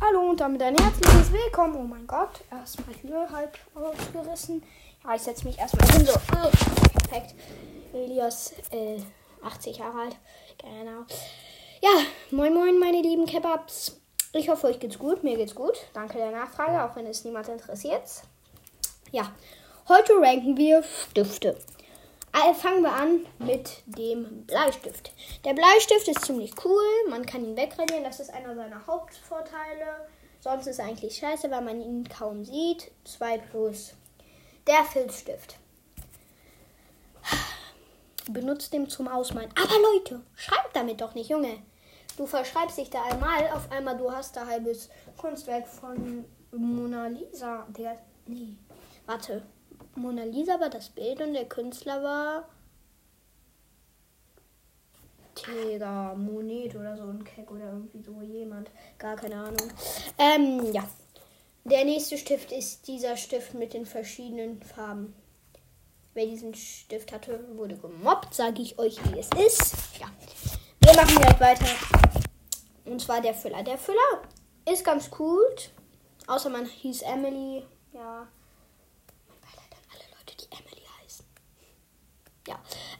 Hallo und damit ein herzliches Willkommen. Oh mein Gott, erstmal hier halb ausgerissen. Ja, ich setze mich erstmal hin. So, oh, perfekt. Elias, äh, 80 Jahre alt. Genau. Ja, moin moin, meine lieben Kebabs. Ich hoffe, euch geht's gut. Mir geht's gut. Danke der Nachfrage, auch wenn es niemand interessiert. Ja, heute ranken wir Stifte. Also fangen wir an mit dem Bleistift. Der Bleistift ist ziemlich cool. Man kann ihn wegradieren. Das ist einer seiner Hauptvorteile. Sonst ist er eigentlich scheiße, weil man ihn kaum sieht. 2 plus. Der Filzstift. Benutzt den zum Ausmalen. Aber Leute, schreibt damit doch nicht, Junge. Du verschreibst dich da einmal, auf einmal du hast da halbes Kunstwerk von Mona Lisa. Der, nee, warte. Mona Lisa war das Bild und der Künstler war Tega, Monet oder so ein Keck oder irgendwie so jemand. Gar keine Ahnung. Ähm, ja. Der nächste Stift ist dieser Stift mit den verschiedenen Farben. Wer diesen Stift hatte, wurde gemobbt, sage ich euch, wie es ist. Ja. Wir machen gleich weiter. Und zwar der Füller. Der Füller ist ganz cool. Außer man hieß Emily. Ja, Ja.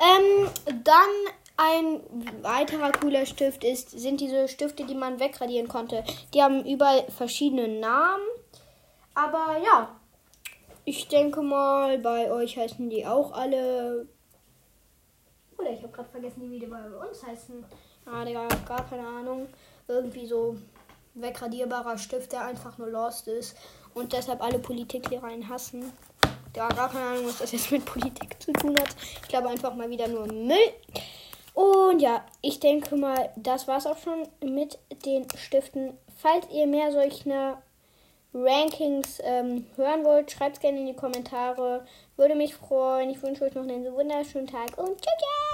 Ähm, dann ein weiterer cooler Stift ist, sind diese Stifte, die man wegradieren konnte. Die haben überall verschiedene Namen. Aber ja, ich denke mal, bei euch heißen die auch alle. Oder ich habe gerade vergessen, wie die bei uns heißen. Ah, Digga, gar keine Ahnung. Irgendwie so wegradierbarer Stift, der einfach nur lost ist. Und deshalb alle Politiklehrer ihn hassen. Ja, gar keine Ahnung, was das jetzt mit Politik zu tun hat. Ich glaube einfach mal wieder nur Müll. Und ja, ich denke mal, das war es auch schon mit den Stiften. Falls ihr mehr solcher Rankings ähm, hören wollt, schreibt es gerne in die Kommentare. Würde mich freuen. Ich wünsche euch noch einen wunderschönen Tag und ciao, ciao!